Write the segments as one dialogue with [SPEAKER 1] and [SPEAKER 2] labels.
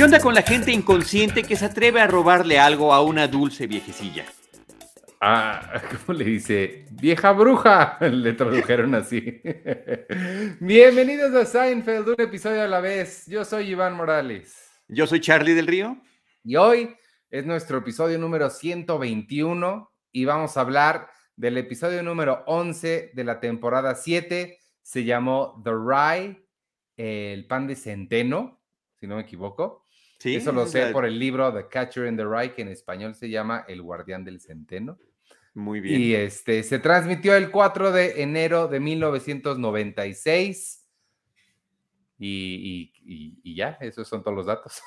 [SPEAKER 1] ¿Qué onda con la gente inconsciente que se atreve a robarle algo a una dulce viejecilla?
[SPEAKER 2] Ah, ¿cómo le dice? Vieja bruja, le tradujeron así. Bienvenidos a Seinfeld, un episodio a la vez. Yo soy Iván Morales.
[SPEAKER 1] Yo soy Charlie del Río.
[SPEAKER 2] Y hoy es nuestro episodio número 121 y vamos a hablar del episodio número 11 de la temporada 7. Se llamó The Rye, el pan de centeno, si no me equivoco. Eso lo sé por el libro The Catcher in the Rye, que en español se llama El guardián del centeno.
[SPEAKER 1] Muy bien.
[SPEAKER 2] Y este se transmitió el 4 de enero de 1996. Y, y, ya, esos son todos los datos.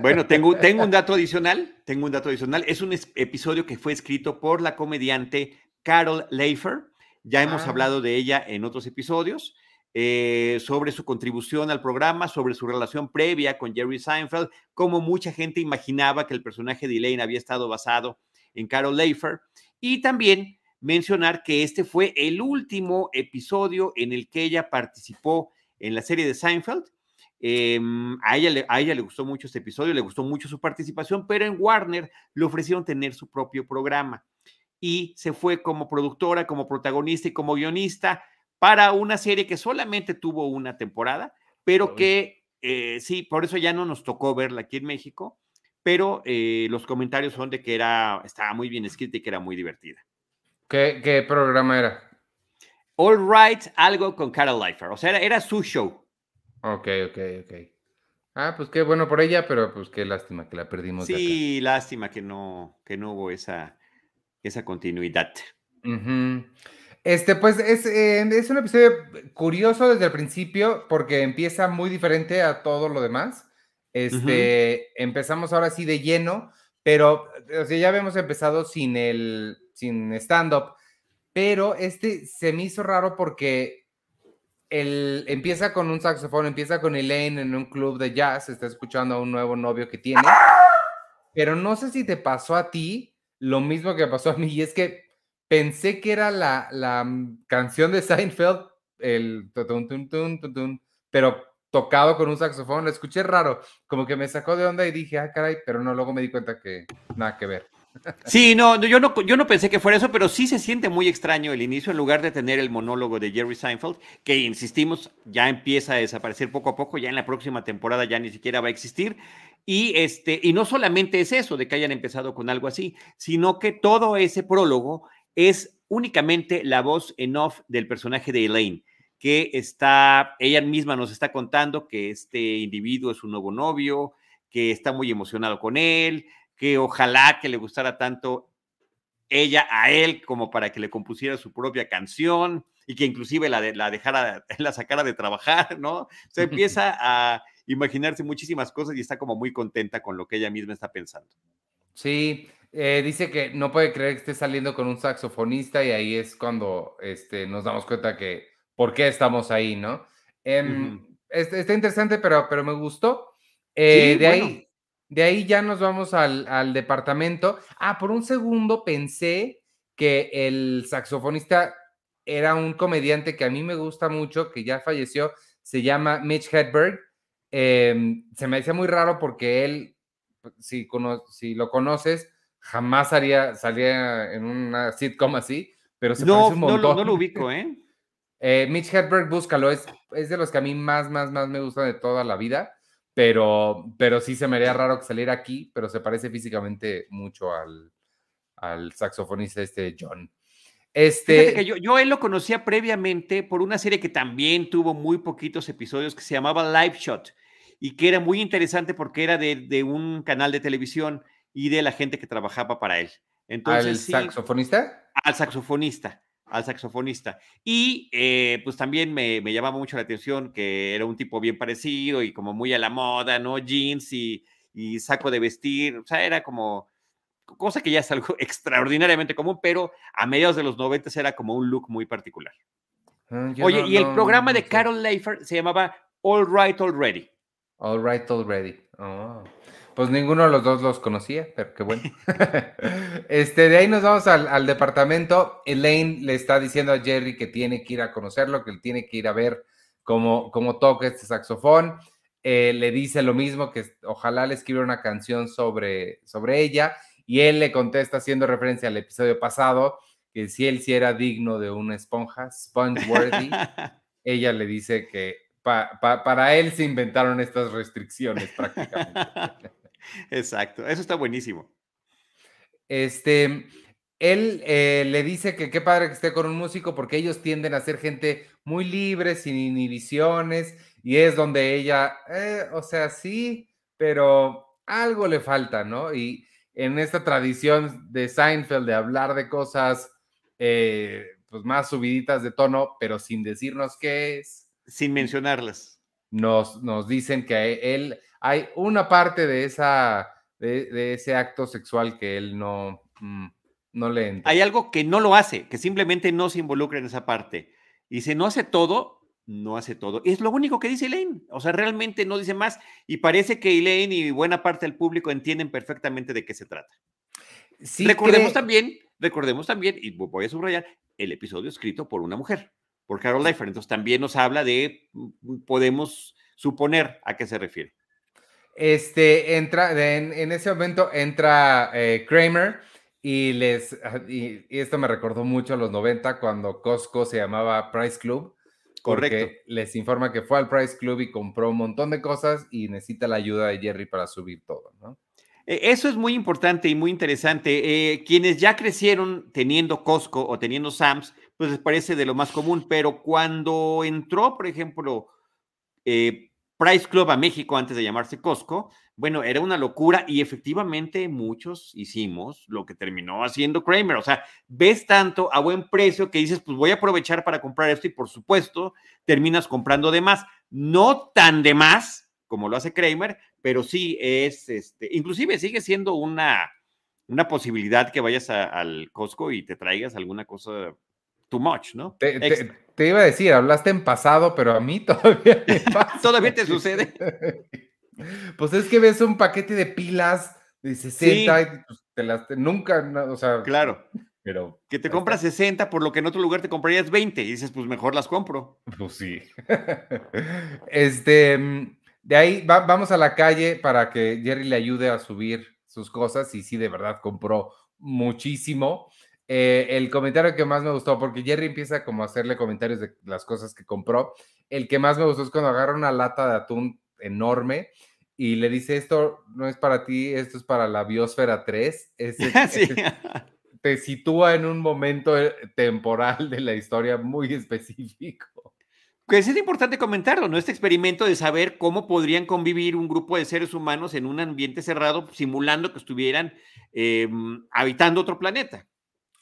[SPEAKER 1] Bueno, tengo, tengo un dato adicional. Tengo un dato adicional. Es un episodio que fue escrito por la comediante Carol Leifer. Ya hemos ah. hablado de ella en otros episodios. Eh, sobre su contribución al programa, sobre su relación previa con Jerry Seinfeld, cómo mucha gente imaginaba que el personaje de Elaine había estado basado en Carol Leifer, y también mencionar que este fue el último episodio en el que ella participó en la serie de Seinfeld. Em, a, ella le, a ella le gustó mucho este episodio, le gustó mucho su participación, pero en Warner le ofrecieron tener su propio programa y se fue como productora, como protagonista y como guionista para una serie que solamente tuvo una temporada, pero que eh, sí, por eso ya no nos tocó verla aquí en México, pero eh, los comentarios son de que era, estaba muy bien escrita y que era muy divertida.
[SPEAKER 2] ¿Qué, programa era?
[SPEAKER 1] All Right, algo con Carol Leifer, o sea, era, su show.
[SPEAKER 2] Ok, ok, ok. Ah, pues qué bueno por ella, pero pues qué lástima que la perdimos.
[SPEAKER 1] Sí, lástima que no, que no hubo esa, esa continuidad.
[SPEAKER 2] Este, pues es, eh, es, un episodio curioso desde el principio porque empieza muy diferente a todo lo demás. Este, empezamos ahora sí de lleno, pero o sea, ya habíamos empezado sin el, sin stand-up, pero este se me hizo raro porque el, empieza con un saxofón, empieza con Elaine en un club de jazz, está escuchando a un nuevo novio que tiene, pero no sé si te pasó a ti lo mismo que pasó a mí, y es que pensé que era la, la canción de Seinfeld, el pero tocado con un saxofón, lo escuché raro, como que me sacó de onda y dije, ah, caray, pero no, luego me di cuenta que nada que ver.
[SPEAKER 1] Sí, no, yo no, yo no pensé que fuera eso, pero sí se siente muy extraño el inicio, en lugar de tener el monólogo de Jerry Seinfeld, que insistimos, ya empieza a desaparecer poco a poco, ya en la próxima temporada ya ni siquiera va a existir. Y, este, y no solamente es eso de que hayan empezado con algo así, sino que todo ese prólogo es únicamente la voz en off del personaje de Elaine, que está, ella misma nos está contando que este individuo es un nuevo novio, que está muy emocionado con él, que ojalá que le gustara tanto ella a él como para que le compusiera su propia canción y que inclusive la, la dejara, la sacara de trabajar, ¿no? Se empieza a imaginarse muchísimas cosas y está como muy contenta con lo que ella misma está pensando.
[SPEAKER 2] Sí, eh, dice que no puede creer que esté saliendo con un saxofonista y ahí es cuando este, nos damos cuenta que por qué estamos ahí, ¿no? Em, está, interesante, pero, pero me gustó. Eh, de, ahí, de ahí ya nos vamos al, al, departamento. Ah, por un segundo pensé que el saxofonista era un comediante que a mí me gusta mucho, que ya falleció, se llama Mitch Hedberg. Em, se me decía muy raro porque él, si, si lo conoces, jamás haría, salía en una sitcom así, pero se
[SPEAKER 1] no,
[SPEAKER 2] un montón.
[SPEAKER 1] No, no, lo ubico, ¿eh?
[SPEAKER 2] eh Mitch Hedberg, búscalo, es, es de los que a mí más, más, más me gustan de toda la vida, pero, pero sí se me haría raro que saliera aquí, pero se parece físicamente mucho al, al saxofonista este John. Este...
[SPEAKER 1] que yo, yo él lo conocía previamente por una serie que también tuvo muy poquitos episodios que se llamaba Live Shot y que era muy interesante porque era de, de un canal de televisión y de la gente que trabajaba para él.
[SPEAKER 2] Entonces, ¿Al saxofonista?
[SPEAKER 1] Al saxofonista, al saxofonista. Y eh, pues también me, me, llamaba mucho la atención que era un tipo bien parecido y como muy a la moda, ¿no? Jeans y, y saco de vestir, o sea, era como cosa que ya es algo extraordinariamente común, pero a mediados de los 90 era como un look muy particular. Ah, Oye, y el programa de Carol Leifer se llamaba All Right Already.
[SPEAKER 2] All Right Already. Oh. Pues ninguno de los dos los conocía, pero qué bueno. este, de ahí nos vamos al, departamento. Elaine le está diciendo a Jerry que tiene que ir a conocerlo, que él tiene que ir a ver cómo, cómo toca este saxofón. Eh, le dice lo mismo, que ojalá le escriba una canción sobre, sobre ella. Y él le contesta haciendo referencia al episodio pasado, que si él sí era digno de una esponja, sponge-worthy, ella le dice que para él se inventaron estas restricciones prácticamente.
[SPEAKER 1] Exacto, eso está buenísimo.
[SPEAKER 2] Este, él eh, le dice que qué padre que esté con un músico porque ellos tienden a ser gente muy libre, sin inhibiciones, y es donde ella, eh, o sea, sí, pero algo le falta, ¿no? Y en esta tradición de Seinfeld de hablar de cosas eh, pues más subiditas de tono, pero sin decirnos qué es.
[SPEAKER 1] Sin mencionarlas.
[SPEAKER 2] Nos, nos dicen que él hay una parte de, esa, de, ese acto sexual que él no, mm, no le entra.
[SPEAKER 1] Hay algo que no lo hace, que simplemente no se involucra en esa parte. Y si no hace todo, no hace todo. Es lo único que dice Elaine. O sea, realmente no dice más. Y parece que Elaine y buena parte del público entienden perfectamente de qué se trata. recordemos también, recordemos también, y voy a subrayar, el episodio escrito por una mujer, por Carol Leifer. Entonces también nos habla de, mm, podemos suponer a qué se refiere.
[SPEAKER 2] Este, entra, en, ese momento entra eh, Kramer y les, ah, y, esto me recordó mucho a los 90 cuando Costco se llamaba Price Club. Correcto. les informa que fue al Price Club y compró un montón de cosas y necesita la ayuda de Jerry para subir todo, ¿no?
[SPEAKER 1] E, eso es muy importante y muy interesante. Eh, quienes ya crecieron teniendo Costco o teniendo Sam's, pues les parece de lo más común, pero cuando entró, por ejemplo, eh, Price Club a México antes de llamarse Costco, bueno, era una locura y efectivamente muchos hicimos lo que terminó haciendo Kramer. O sea, ves tanto a buen precio que dices, pues voy a aprovechar para comprar esto y por supuesto terminas comprando de más. No tan de más como lo hace Kramer, pero sí es, este, inclusive sigue siendo una, una posibilidad que vayas al Costco y te traigas alguna cosa too much, ¿no?
[SPEAKER 2] Te, iba a decir, hablaste en pasado, pero a mí todavía
[SPEAKER 1] ¿Todavía te sucede?
[SPEAKER 2] pues es que ves un paquete de pilas de 60 y pues, te las, nunca, o sea...
[SPEAKER 1] Claro. Pero que te compras 60 por lo que en otro lugar te comprarías 20 y dices, pues mejor las compro.
[SPEAKER 2] Pues sí. este, mm, de ahí vamos a la calle para que Jerry le ayude a subir sus cosas y sí, de verdad compró muchísimo. Eh, el comentario que más me gustó, porque Jerry empieza como a hacerle comentarios de las cosas que compró. El que más me gustó es cuando agarra una lata de atún enorme y le dice, esto no es para ti, esto es para la biosfera 3. te sitúa en un momento eh, temporal de la historia muy específico.
[SPEAKER 1] Pues es importante comentarlo, ¿no? Este experimento de saber cómo podrían convivir un grupo de seres humanos en un ambiente cerrado, simulando que estuvieran em, habitando otro planeta.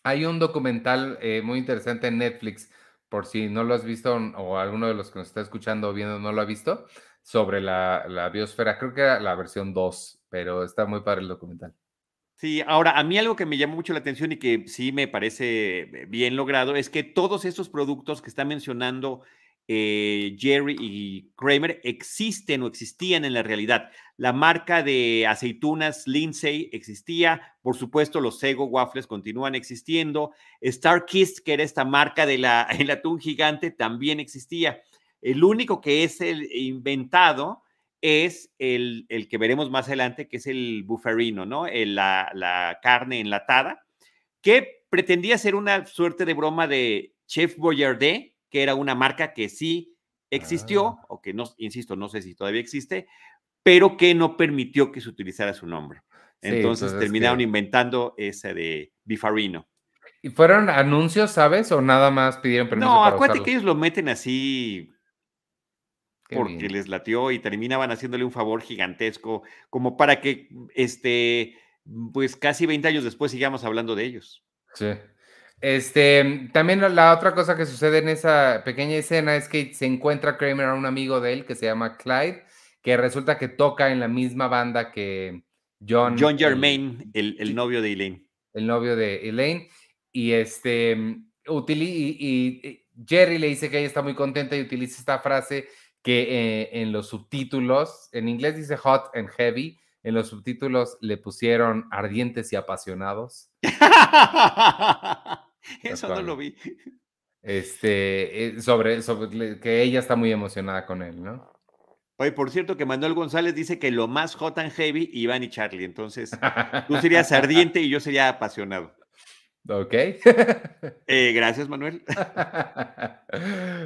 [SPEAKER 2] Hay un documental eh, muy interesante en Netflix, por si no lo has visto o alguno de los que nos está escuchando o viendo no lo ha visto, sobre la, biosfera. Creo que era la versión 2, pero está muy padre el documental.
[SPEAKER 1] Sí, ahora a mí algo que me llamó mucho la atención y que sí me parece bien logrado es que todos esos productos que está mencionando eh, Jerry y Kramer existen o existían en la realidad. La marca de aceitunas Lindsay existía, por supuesto los Sego Waffles continúan existiendo, Star Kiss, que era esta marca de la, el atún gigante, también existía. El único que es el inventado es el, el que veremos más adelante, que es el bufferino, ¿no? la, la carne enlatada, que pretendía ser una suerte de broma de Chef Boyardee, que era una marca que sí existió, ah. o que no, insisto, no sé si todavía existe, pero que no permitió que se utilizara su nombre. Entonces terminaron inventando ese de Bifarino.
[SPEAKER 2] ¿Y fueron anuncios, sabes? ¿O nada más pidieron permiso?
[SPEAKER 1] No, acuérdate que ellos lo meten así porque les latió y terminaban haciéndole un favor gigantesco, como para que, este, pues casi 20 años después sigamos hablando de ellos.
[SPEAKER 2] Sí. Este, también la otra cosa que sucede en esa pequeña escena es que se encuentra Kramer a un amigo de él que se llama Clyde, que resulta que toca en la misma banda que John.
[SPEAKER 1] John Germain, el, novio de Elaine.
[SPEAKER 2] El novio de Elaine. Y este, y, Jerry le dice que ella está muy contenta y utiliza esta frase que eh, en los subtítulos, en inglés dice hot and heavy, en los subtítulos le pusieron ardientes y apasionados.
[SPEAKER 1] Eso no lo vi.
[SPEAKER 2] Este, eh, sobre, sobre que ella está muy emocionada con él, ¿no?
[SPEAKER 1] Oye, por cierto, que Manuel González dice que lo más hot and heavy, Iván y Charlie. Entonces, tú serías ardiente y yo sería apasionado.
[SPEAKER 2] Ok.
[SPEAKER 1] Eh, gracias, Manuel.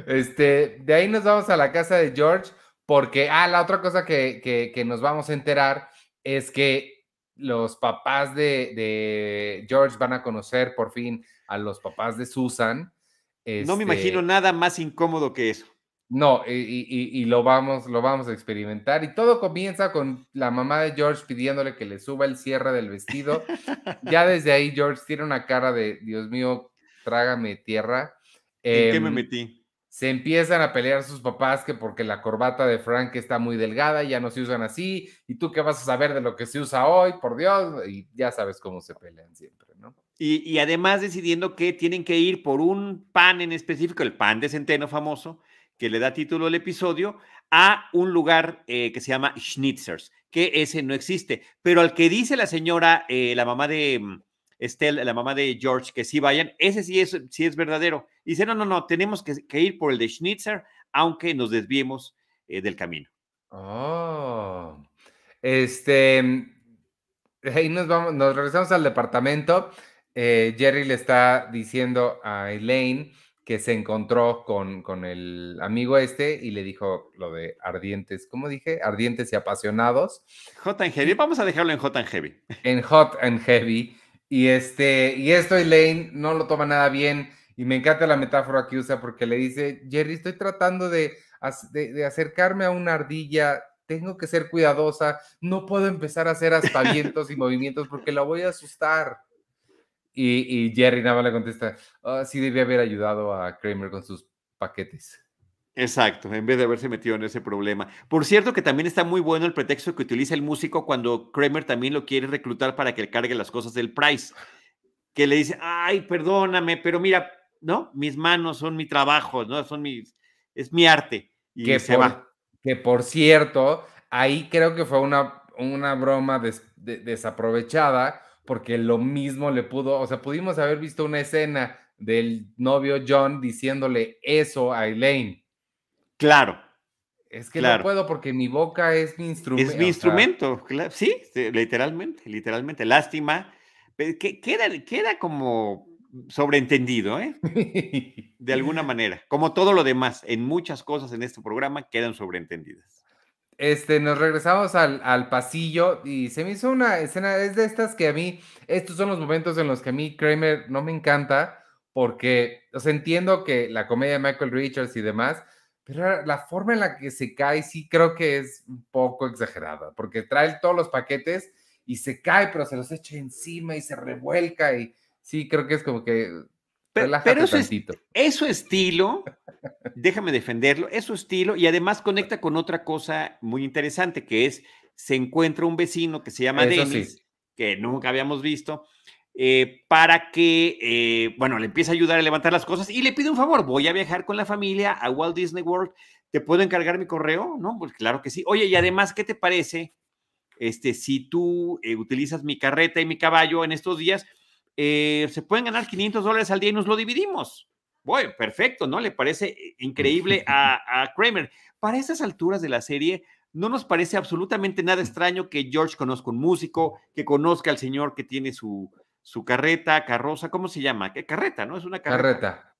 [SPEAKER 2] Este, de ahí nos vamos a la casa de George, porque, ah, la otra cosa que, que, nos vamos a enterar es que los papás de, de, George van a conocer por fin a los papás de Susan.
[SPEAKER 1] no me imagino este nada más incómodo que eso.
[SPEAKER 2] No, y, lo, vamos, lo vamos a experimentar. Y todo comienza con la mamá de George pidiéndole que le suba el cierre del vestido. ya desde ahí George tiene una cara de, Dios mío, trágame tierra.
[SPEAKER 1] ¿En qué me em, metí?
[SPEAKER 2] Se empiezan a pelear sus papás que porque la corbata de Frank está muy delgada ya no se usan así. ¿Y tú qué vas a saber de lo que se usa hoy? Por Dios. Y ya sabes cómo se pelean siempre, ¿no?
[SPEAKER 1] Y, además decidiendo que tienen que ir por un pan en específico, el pan de centeno famoso que le da título al episodio, a un lugar eh, que se llama Schnitzers, que ese no existe. Pero al que dice la señora, eh, la mamá de mm, Estelle, la mamá de George, que sí vayan, ese sí es, sí es verdadero. Dice, no, no, no, tenemos que, ir por el de Schnitzer, aunque nos desviemos eh, del camino.
[SPEAKER 2] Oh, este, ahí nos vamos, nos regresamos al departamento. Jerry le está diciendo a Elaine que se encontró con, con, el amigo este y le dijo lo de ardientes, ¿cómo dije? Ardientes y apasionados.
[SPEAKER 1] Hot and Heavy, vamos a dejarlo en Hot and Heavy.
[SPEAKER 2] En Hot and Heavy. Y, este, y esto Elaine no lo toma nada bien y me encanta la metáfora que usa porque le dice, Jerry, estoy tratando de, de, de acercarme a una ardilla, tengo que ser cuidadosa, no puedo empezar a hacer aspavientos y movimientos porque la voy a asustar. Y, Jerry nada más le contesta, oh, sí debía haber ayudado a Kramer con sus paquetes.
[SPEAKER 1] Exacto, en vez de haberse metido en ese problema. Por cierto, que también está muy bueno el pretexto que utiliza el músico cuando Kramer también lo quiere reclutar para que cargue las cosas del Price. Que le dice, ay, perdóname, pero mira, ¿no? Mis manos son mi trabajo, ¿no? Son mis, es mi arte. Y
[SPEAKER 2] que
[SPEAKER 1] se va.
[SPEAKER 2] Que por cierto, ahí creo que fue una, una broma desaprovechada porque lo mismo le pudo, o sea, pudimos haber visto una escena del novio John diciéndole eso a Elaine.
[SPEAKER 1] Claro.
[SPEAKER 2] Es que no puedo porque mi boca es mi instrumento.
[SPEAKER 1] Es mi instrumento, sí, literalmente, literalmente. Lástima. Que, queda, queda como sobreentendido, ¿eh? De alguna manera. Como todo lo demás, en muchas cosas en este programa quedan sobreentendidas.
[SPEAKER 2] Este, nos regresamos al, pasillo y se me hizo una escena, es de estas que a mí, estos son los momentos en los que a mí Kramer no me encanta, porque, o sea, entiendo que la comedia de Michael Richards y demás, pero la forma en la que se cae sí creo que es un poco exagerada, porque trae todos los paquetes y se cae, pero se los echa encima y se revuelca y sí creo que es como que
[SPEAKER 1] pero, pero eso, es, su estilo, déjame defenderlo, es su estilo y además conecta con otra cosa muy interesante que es, se encuentra un vecino que se llama Dennis, que nunca habíamos visto, eh, para que, eh, bueno, le empiece a ayudar a levantar las cosas y le pide un favor, voy a viajar con la familia a Walt Disney World, ¿te puedo encargar mi correo? No, pues claro que sí. Oye, y además, ¿qué te parece este, si tú eh, utilizas mi carreta y mi caballo en estos días? Eh, se pueden ganar 500 dólares al día y nos lo dividimos. Bueno, perfecto, ¿no? Le parece increíble a, Kramer. Para estas alturas de la serie, no nos parece absolutamente nada extraño que George conozca un músico, que conozca al señor que tiene su, su carreta, carroza, ¿cómo se llama? ¿Qué carreta, no? Es una carreta. carreta.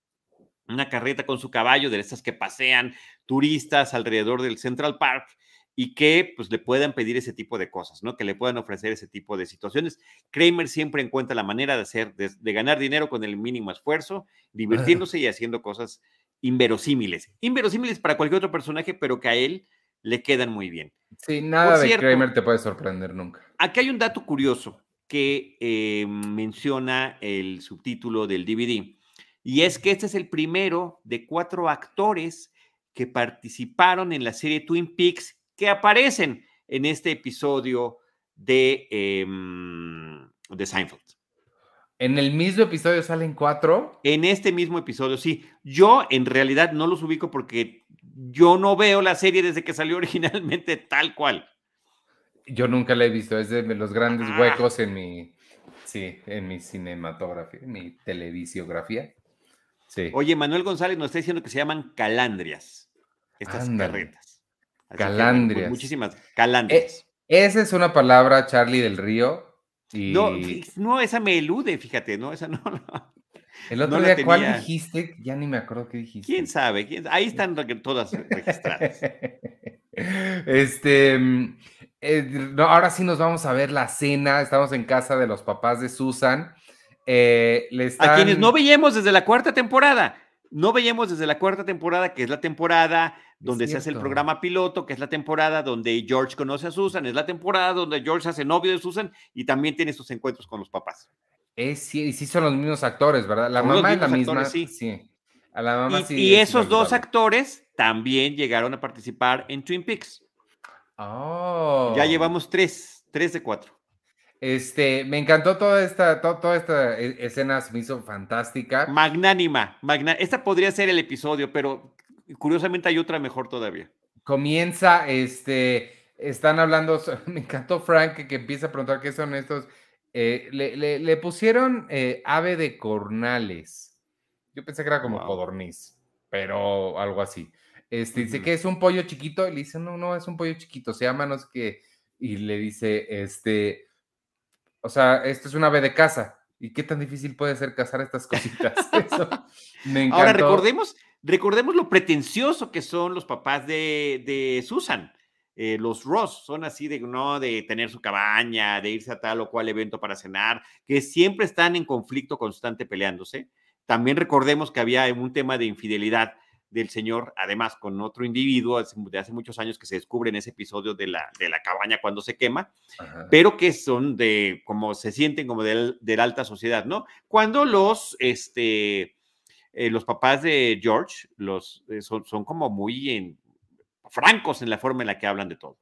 [SPEAKER 1] Una carreta con su caballo, de estas que pasean turistas alrededor del Central Park y que pues le puedan pedir ese tipo de cosas, ¿no? Que le puedan ofrecer ese tipo de situaciones. Kramer siempre encuentra la manera de hacer, de, ganar dinero con el mínimo esfuerzo, divirtiéndose y haciendo cosas inverosímiles. Inverosímiles para cualquier otro personaje, pero que a él le quedan muy bien.
[SPEAKER 2] Sí, nada de Kramer te puede sorprender nunca.
[SPEAKER 1] Aquí hay un dato curioso que eh, menciona el subtítulo del DVD, y es que este es el primero de cuatro actores que participaron en la serie Twin Peaks que aparecen en este episodio de, em, de Seinfeld.
[SPEAKER 2] ¿En el mismo episodio salen cuatro?
[SPEAKER 1] En este mismo episodio, sí. Yo en realidad no los ubico porque yo no veo la serie desde que salió originalmente tal cual.
[SPEAKER 2] Yo nunca la he visto, es de los grandes
[SPEAKER 1] Ah.
[SPEAKER 2] huecos en mi, sí, en mi cinematografía, en mi televisiografía. Sí.
[SPEAKER 1] Oye, Manuel González nos está diciendo que se llaman calandrias, estas
[SPEAKER 2] Ándale.
[SPEAKER 1] carretas. Así que,
[SPEAKER 2] Calandrias.
[SPEAKER 1] muchísimas
[SPEAKER 2] Eh,
[SPEAKER 1] calandrias.
[SPEAKER 2] esa es una palabra, Charlie del Río. Y
[SPEAKER 1] No, no, esa me elude, fíjate, ¿no? Esa no. no.
[SPEAKER 2] el otro
[SPEAKER 1] no
[SPEAKER 2] día, ¿cuál dijiste? Ya ni me acuerdo qué dijiste.
[SPEAKER 1] ¿Quién sabe? ¿Quién- Ahí están todas registradas.
[SPEAKER 2] Este, mm, eh, no, ahora sí nos vamos a ver la cena. Estamos en casa de los papás de Susan. Eh, le
[SPEAKER 1] A quienes no veíamos desde la cuarta temporada. No veíamos desde la cuarta temporada, que es la temporada donde se hace el programa piloto, que es la temporada donde George conoce a Susan, es la temporada donde George hace novio de Susan y también tiene sus encuentros con los papás.
[SPEAKER 2] Es, sí, y sí son los mismos actores, ¿verdad? La
[SPEAKER 1] Son
[SPEAKER 2] mamá es la misma.
[SPEAKER 1] sí.
[SPEAKER 2] sí. A la mamá
[SPEAKER 1] Y,
[SPEAKER 2] sí.
[SPEAKER 1] y
[SPEAKER 2] es
[SPEAKER 1] esos dos actores también llegaron a participar en Twin Peaks.
[SPEAKER 2] Oh.
[SPEAKER 1] Ya llevamos tres, tres de cuatro.
[SPEAKER 2] Este, me encantó toda esta, to- toda esta e- escena, se me hizo fantástica.
[SPEAKER 1] Magnánima, magna- Esta podría ser el episodio, pero curiosamente hay otra mejor todavía.
[SPEAKER 2] Comienza, este, están hablando, me encantó Frank que, empieza a preguntar qué son estos. eh, le, le- le pusieron eh, ave de cornales. Yo pensé que era como
[SPEAKER 1] Wow.
[SPEAKER 2] codorniz, pero algo así. Este, dice que es un pollo chiquito, y le dice, no, no, es un pollo chiquito, se llama no sé qué, y le dice, este, o sea, esto es un ave de casa, ¿y qué tan difícil puede ser cazar estas cositas? Eso me encantó.
[SPEAKER 1] Ahora recordemos, recordemos lo pretencioso que son los papás de, de Susan. Eh, los Ross son así de no de tener su cabaña, de irse a tal o cual evento para cenar, que siempre están en conflicto constante peleándose. También recordemos que había un tema de infidelidad del señor, además con otro individuo de hace muchos años que se descubre en ese episodio de la, de la cabaña cuando se quema,
[SPEAKER 2] Ajá.
[SPEAKER 1] pero que son de, como se sienten como del- de, la alta sociedad, ¿no? Cuando los, este, eh, los papás de George, los, eh, son, son como muy en- francos en la forma en la que hablan de todo.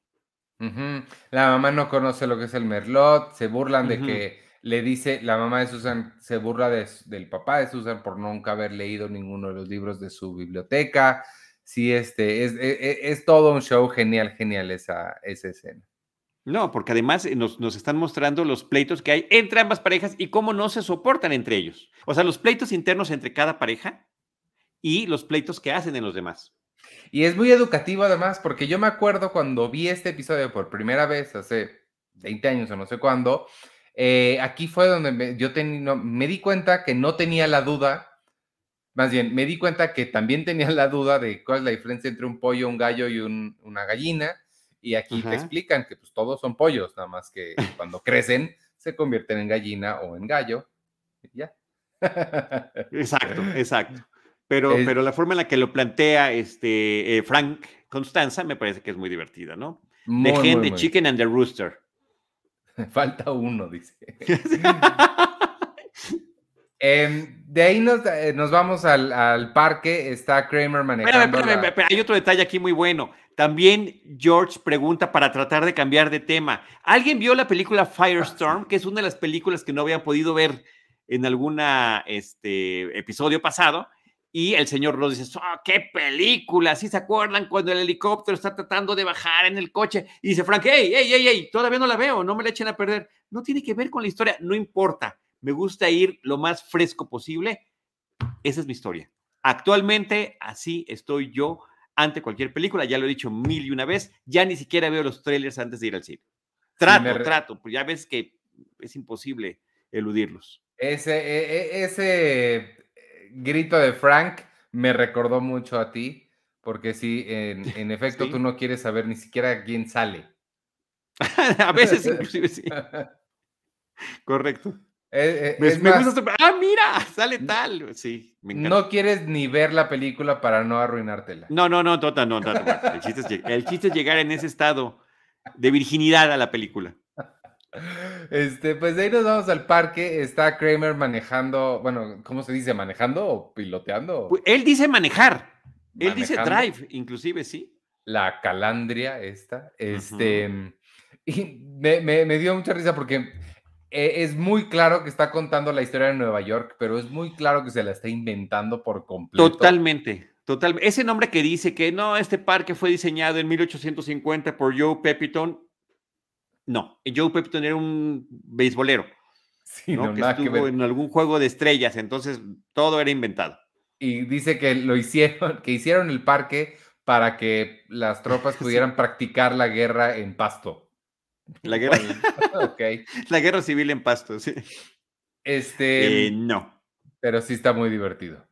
[SPEAKER 2] La mamá no conoce lo que es el merlot, se burlan de que le dice, la mamá de Susan se burla de del papá de Susan por nunca haber leído ninguno de los libros de su biblioteca. Sí, este, es, e- e- es todo un show genial, genial esa, esa escena.
[SPEAKER 1] No, porque además eh, nos, nos están mostrando los pleitos que hay entre ambas parejas y cómo no se soportan entre ellos. O sea, los pleitos internos entre cada pareja y los pleitos que hacen en los demás.
[SPEAKER 2] Y es muy educativo además, porque yo me acuerdo cuando vi este episodio por primera vez, hace 20 años o no sé cuándo, eh, aquí fue donde me, yo teni- no, me di cuenta que no tenía la duda, más bien, me di cuenta que también tenía la duda de cuál es la diferencia entre un pollo, un gallo y un- una gallina, y aquí te
[SPEAKER 1] Ajá.
[SPEAKER 2] explican que pues todos son pollos, nada más que cuando crecen se convierten en gallina o en gallo, y ya.
[SPEAKER 1] Exacto, exacto. Pero,
[SPEAKER 2] Es-
[SPEAKER 1] pero la forma en la que lo plantea este, eh, Frank Constanza me parece que es muy divertida, ¿no?
[SPEAKER 2] Muy,
[SPEAKER 1] Hen,
[SPEAKER 2] muy.
[SPEAKER 1] Chicken and the Rooster.
[SPEAKER 2] Falta uno, dice. Em, de ahí nos, eh, nos vamos al, al parque. Está Kramer
[SPEAKER 1] Espérame,
[SPEAKER 2] manejando.
[SPEAKER 1] espérame,
[SPEAKER 2] la-
[SPEAKER 1] espérame, hay otro detalle aquí muy bueno. También George pregunta para tratar de cambiar de tema. ¿Alguien vio la película Firestorm? Que es una de las películas que no habían podido ver en alguna este, episodio pasado. Y el señor Ross dice, "Oh, qué película! ¿Sí se acuerdan cuando el helicóptero está tratando de bajar en el coche? Y dice Frank, hey, hey, hey, hey, todavía no la veo, no me la echen a perder. No tiene que ver con la historia, no importa. Me gusta ir lo más fresco posible. Esa es mi historia. Actualmente, así estoy yo ante cualquier película. Ya lo he dicho mil y una vez. Ya ni siquiera veo los trailers antes de ir al cine. Trato, trato. Pues ya ves que es imposible eludirlos.
[SPEAKER 2] Ese, e- e- ese eh, grito de Frank me recordó mucho a ti, porque sí, en, en efecto,
[SPEAKER 1] Sí.
[SPEAKER 2] tú no quieres saber ni siquiera quién sale.
[SPEAKER 1] a veces inclusive sí. Correcto.
[SPEAKER 2] Eh, eh,
[SPEAKER 1] Me,
[SPEAKER 2] es
[SPEAKER 1] me
[SPEAKER 2] más,
[SPEAKER 1] gusta. esta- Ah, mira, sale tal. Sí, me encanta.
[SPEAKER 2] no quieres ni ver la película para no arruinártela.
[SPEAKER 1] No, no, no, tota, no, no. El chiste, es, lleg- el chiste es llegar en ese estado de virginidad a la película.
[SPEAKER 2] Este, pues de ahí nos vamos al parque. Está Kramer manejando, bueno, ¿cómo se dice? ¿Manejando o piloteando?
[SPEAKER 1] Pues, Él dice manejar. Él dice drive, inclusive, sí.
[SPEAKER 2] La calandria esta. Este, y me, me- me dio mucha risa porque es muy claro que está contando la historia de Nueva York, pero es muy claro que se la está inventando por completo.
[SPEAKER 1] Totalmente, totalmente. Ese nombre que dice que no, este parque fue diseñado en 1850 por Joe Pepitone, No, Joe Pepton era un beisbolero. Sí, ¿no? que estuvo en algún juego de estrellas, entonces todo era inventado.
[SPEAKER 2] Y dice que lo hicieron, que hicieron el parque para que las tropas pudieran practicar la guerra en pasto.
[SPEAKER 1] La guerra. La guerra civil en pasto, sí.
[SPEAKER 2] Este.
[SPEAKER 1] Eh, no.
[SPEAKER 2] Pero sí está muy divertido.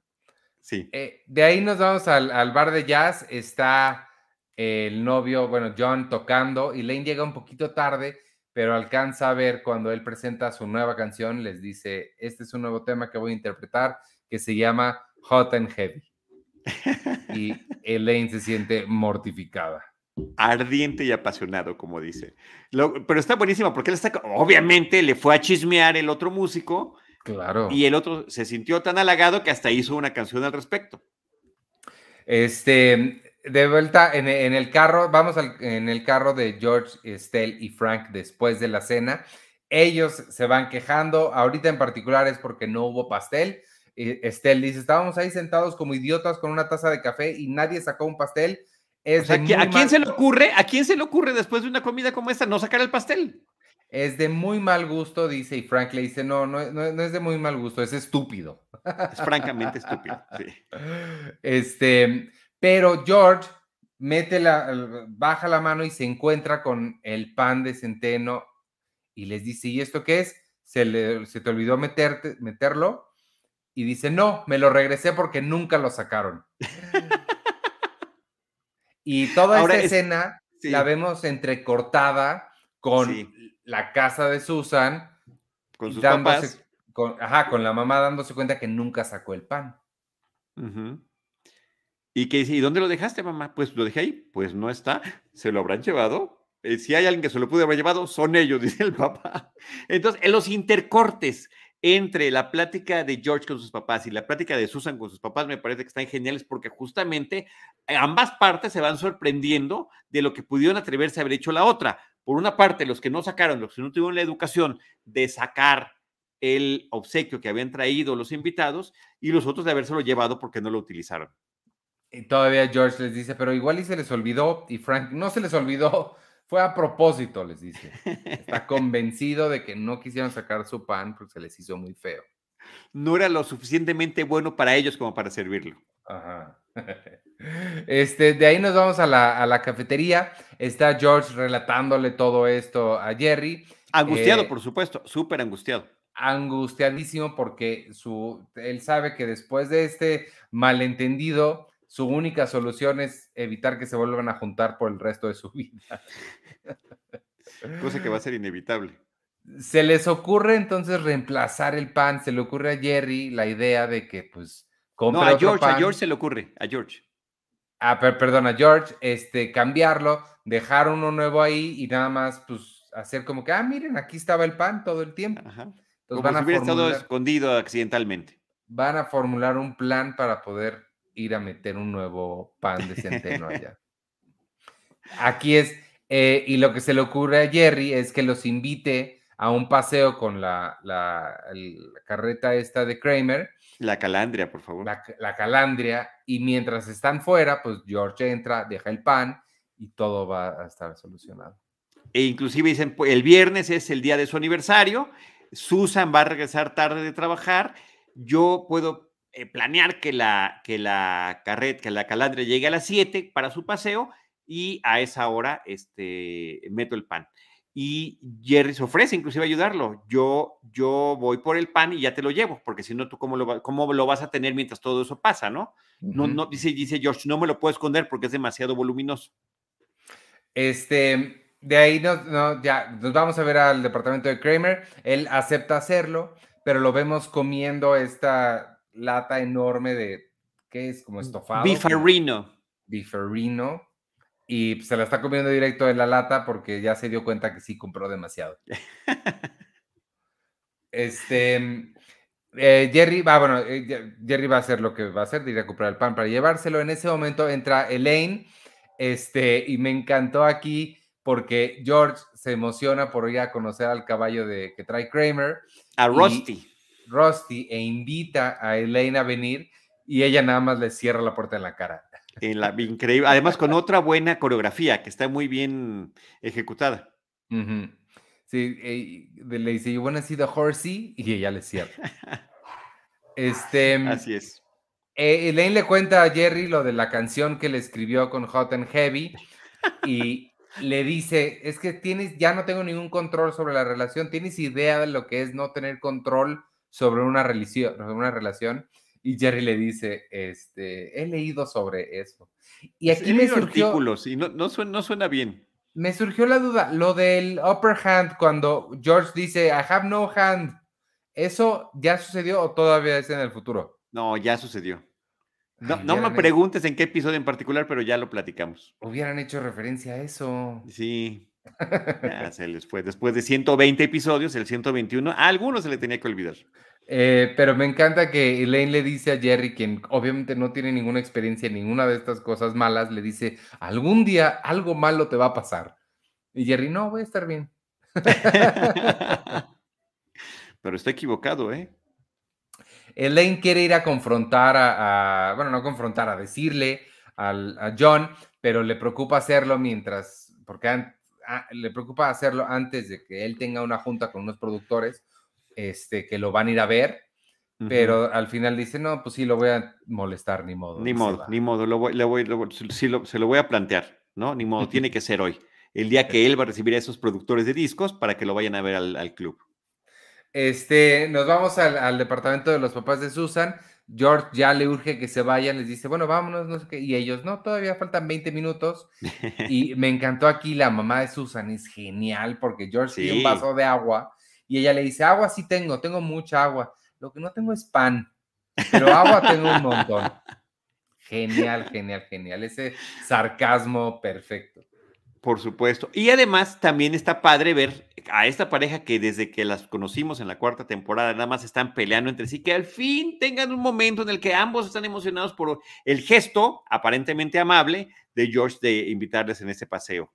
[SPEAKER 1] Sí.
[SPEAKER 2] Eh, de ahí nos vamos al, al, bar de jazz. Está el novio, bueno, John tocando y Lane llega un poquito tarde, pero alcanza a ver cuando él presenta su nueva canción, les dice, este es un nuevo tema que voy a interpretar que se llama Hot and Heavy. Y Elaine se siente mortificada.
[SPEAKER 1] Ardiente y apasionado, como dice. pero está buenísimo porque él está, obviamente le fue a chismear el otro músico.
[SPEAKER 2] Claro.
[SPEAKER 1] Y el otro se sintió tan halagado que hasta hizo una canción al respecto.
[SPEAKER 2] Este, de vuelta en, el carro, vamos en el carro de George, Estelle y Frank después de la cena. Ellos se van quejando, ahorita en particular es porque no hubo pastel. Estelle dice, estábamos ahí sentados como idiotas con una taza de café y nadie sacó un pastel.
[SPEAKER 1] ¿A quién se le ocurre? ¿A quién se le ocurre después de una comida como esta no sacar el pastel?
[SPEAKER 2] Es de muy mal gusto, dice, y Frank le dice, no, no, no, es de muy mal gusto, es estúpido.
[SPEAKER 1] Es francamente estúpido, sí.
[SPEAKER 2] Este, pero George mete la, baja la mano y se encuentra con el pan de centeno y les dice, ¿y esto qué es? ¿Se, le, se te olvidó meterte, meterlo? Y dice, no, me lo regresé porque nunca lo sacaron. y toda esta escena la vemos entrecortada con la casa de Susan.
[SPEAKER 1] Con sus papás.
[SPEAKER 2] Con, ajá, con la mamá dándose cuenta que nunca sacó el pan.
[SPEAKER 1] Y que dice, ¿y dónde lo dejaste, mamá? Pues lo dejé ahí. Pues no está. ¿Se lo habrán llevado? Eh, si hay alguien que se lo pudo haber llevado, son ellos, dice el papá. Entonces, en los intercortes entre la plática de George con sus papás y la plática de Susan con sus papás me parece que están geniales porque justamente ambas partes se van sorprendiendo de lo que pudieron atreverse a haber hecho la otra. Por una parte, los que no sacaron, los que no tuvieron la educación de sacar el obsequio que habían traído los invitados y los otros de habérselo llevado porque no lo utilizaron.
[SPEAKER 2] Y todavía George les dice, pero igual y se les olvidó, y Frank, no se les olvidó, fue a propósito, les dice. Está convencido de que no quisieron sacar su pan porque se les hizo muy feo.
[SPEAKER 1] No era lo suficientemente bueno para ellos como para servirlo.
[SPEAKER 2] Ajá. Este, de ahí nos vamos a la, cafetería. Está George relatándole todo esto a Jerry.
[SPEAKER 1] Angustiado, eh, por supuesto, súper angustiado.
[SPEAKER 2] Angustiadísimo porque su, él sabe que después de este malentendido, su única solución es evitar que se vuelvan a juntar por el resto de su vida.
[SPEAKER 1] Cosa que va a ser inevitable.
[SPEAKER 2] Se les ocurre entonces reemplazar el pan, se le ocurre a Jerry la idea de que pues
[SPEAKER 1] compre no, a George, a George se le ocurre, a George.
[SPEAKER 2] Ah, perdón, a George, este, cambiarlo, dejar uno nuevo ahí y nada más pues hacer como que, ah, miren, aquí estaba el pan todo el tiempo.
[SPEAKER 1] Entonces van a hubiera estado escondido accidentalmente.
[SPEAKER 2] Van a formular un plan para poder ir a meter un nuevo pan de centeno allá. Aquí es, eh, y lo que se le ocurre a Jerry es que los invite a un paseo con la, la, carreta esta de Kramer.
[SPEAKER 1] La calandria, por favor.
[SPEAKER 2] La, calandria, y mientras están fuera, pues George entra, deja el pan y todo va a estar solucionado.
[SPEAKER 1] E inclusive dicen, pues, el viernes es el día de su aniversario, Susan va a regresar tarde de trabajar, yo puedo eh, planear que la, que la carret, que la calandria llegue a las 7 para su paseo y a esa hora este, meto el pan. Y Jerry se ofrece inclusive ayudarlo. Yo, yo voy por el pan y ya te lo llevo, porque si no, tú cómo lo, cómo lo vas a tener mientras todo eso pasa, ¿no? No, no, dice, dice George, no me lo puedo esconder porque es demasiado voluminoso.
[SPEAKER 2] Este, de ahí no, ya nos vamos a ver al departamento de Kramer. Él acepta hacerlo, pero lo vemos comiendo esta lata enorme de, ¿qué es? Como mm, estofado.
[SPEAKER 1] Bifarrino.
[SPEAKER 2] Bifarrino. Y se la está comiendo directo en la lata porque ya se dio cuenta que sí compró demasiado. este, eh, Jerry va, bueno, eh, Jerry va a hacer lo que va a hacer, de ir a comprar el pan para llevárselo. En ese momento entra Elaine, este, y me encantó aquí porque George se emociona por ir a conocer al caballo de, que trae Kramer.
[SPEAKER 1] A Rusty.
[SPEAKER 2] Rusty e invita a Elaine a venir y ella nada más le cierra la puerta en la cara.
[SPEAKER 1] En la, increíble, además con otra buena coreografía que está muy bien ejecutada.
[SPEAKER 2] Sí, eh, le dice, you wanna see the horsey? Y ella le cierra. Este,
[SPEAKER 1] Así es.
[SPEAKER 2] Eh, Elaine le cuenta a Jerry lo de la canción que le escribió con Hot and Heavy y le dice, es que tienes, ya no tengo ningún control sobre la relación, tienes idea de lo que es no tener control sobre una, relación, sobre una relación. Y Jerry le dice, este, he leído sobre eso. Y aquí me surgió...
[SPEAKER 1] Artículos y no, no, suena, no suena bien.
[SPEAKER 2] Me surgió la duda, lo del upper hand, cuando George dice, I have no hand, ¿eso ya sucedió o todavía es en el futuro?
[SPEAKER 1] No, ya sucedió. No, no me preguntes en qué episodio en particular, pero ya lo platicamos.
[SPEAKER 2] Hubieran hecho referencia a eso.
[SPEAKER 1] Sí. Ya se les fue. Después de 120 episodios, el 121, a algunos se le tenía que olvidar.
[SPEAKER 2] Eh, pero me encanta que Elaine le dice a Jerry, quien obviamente no tiene ninguna experiencia en ninguna de estas cosas malas, le dice, algún día algo malo te va a pasar. Y Jerry, no, voy a estar bien.
[SPEAKER 1] pero está equivocado, ¿eh?
[SPEAKER 2] Elaine quiere ir a confrontar a, bueno, no confrontar, a decirle a John, pero le preocupa hacerlo mientras, porque le preocupa hacerlo antes de que él tenga una junta con unos productores este, que lo van a ir a ver, pero al final dice, no, pues sí, lo voy a molestar, ni modo.
[SPEAKER 1] Ni modo, ni modo, lo voy, le voy, sí, se lo voy a plantear, ¿no? Ni modo, tiene que ser hoy, el día que él va a recibir a esos productores de discos para que lo vayan a ver al club.
[SPEAKER 2] Este, nos vamos al, departamento de los papás de Susan. George ya le urge que se vayan, les dice, bueno, vámonos, no sé qué. Y ellos, no, todavía faltan 20 minutos. y me encantó aquí la mamá de Susan, es genial porque George tiene un vaso de agua y ella le dice, agua sí tengo, tengo mucha agua. Lo que no tengo es pan, pero agua tengo un montón. Genial, genial, genial. Ese sarcasmo perfecto.
[SPEAKER 1] Por supuesto. Y además también está padre ver a esta pareja que desde que las conocimos en la cuarta temporada nada más están peleando entre sí, que al fin tengan un momento en el que ambos están emocionados por el gesto aparentemente amable de George de invitarles en ese paseo.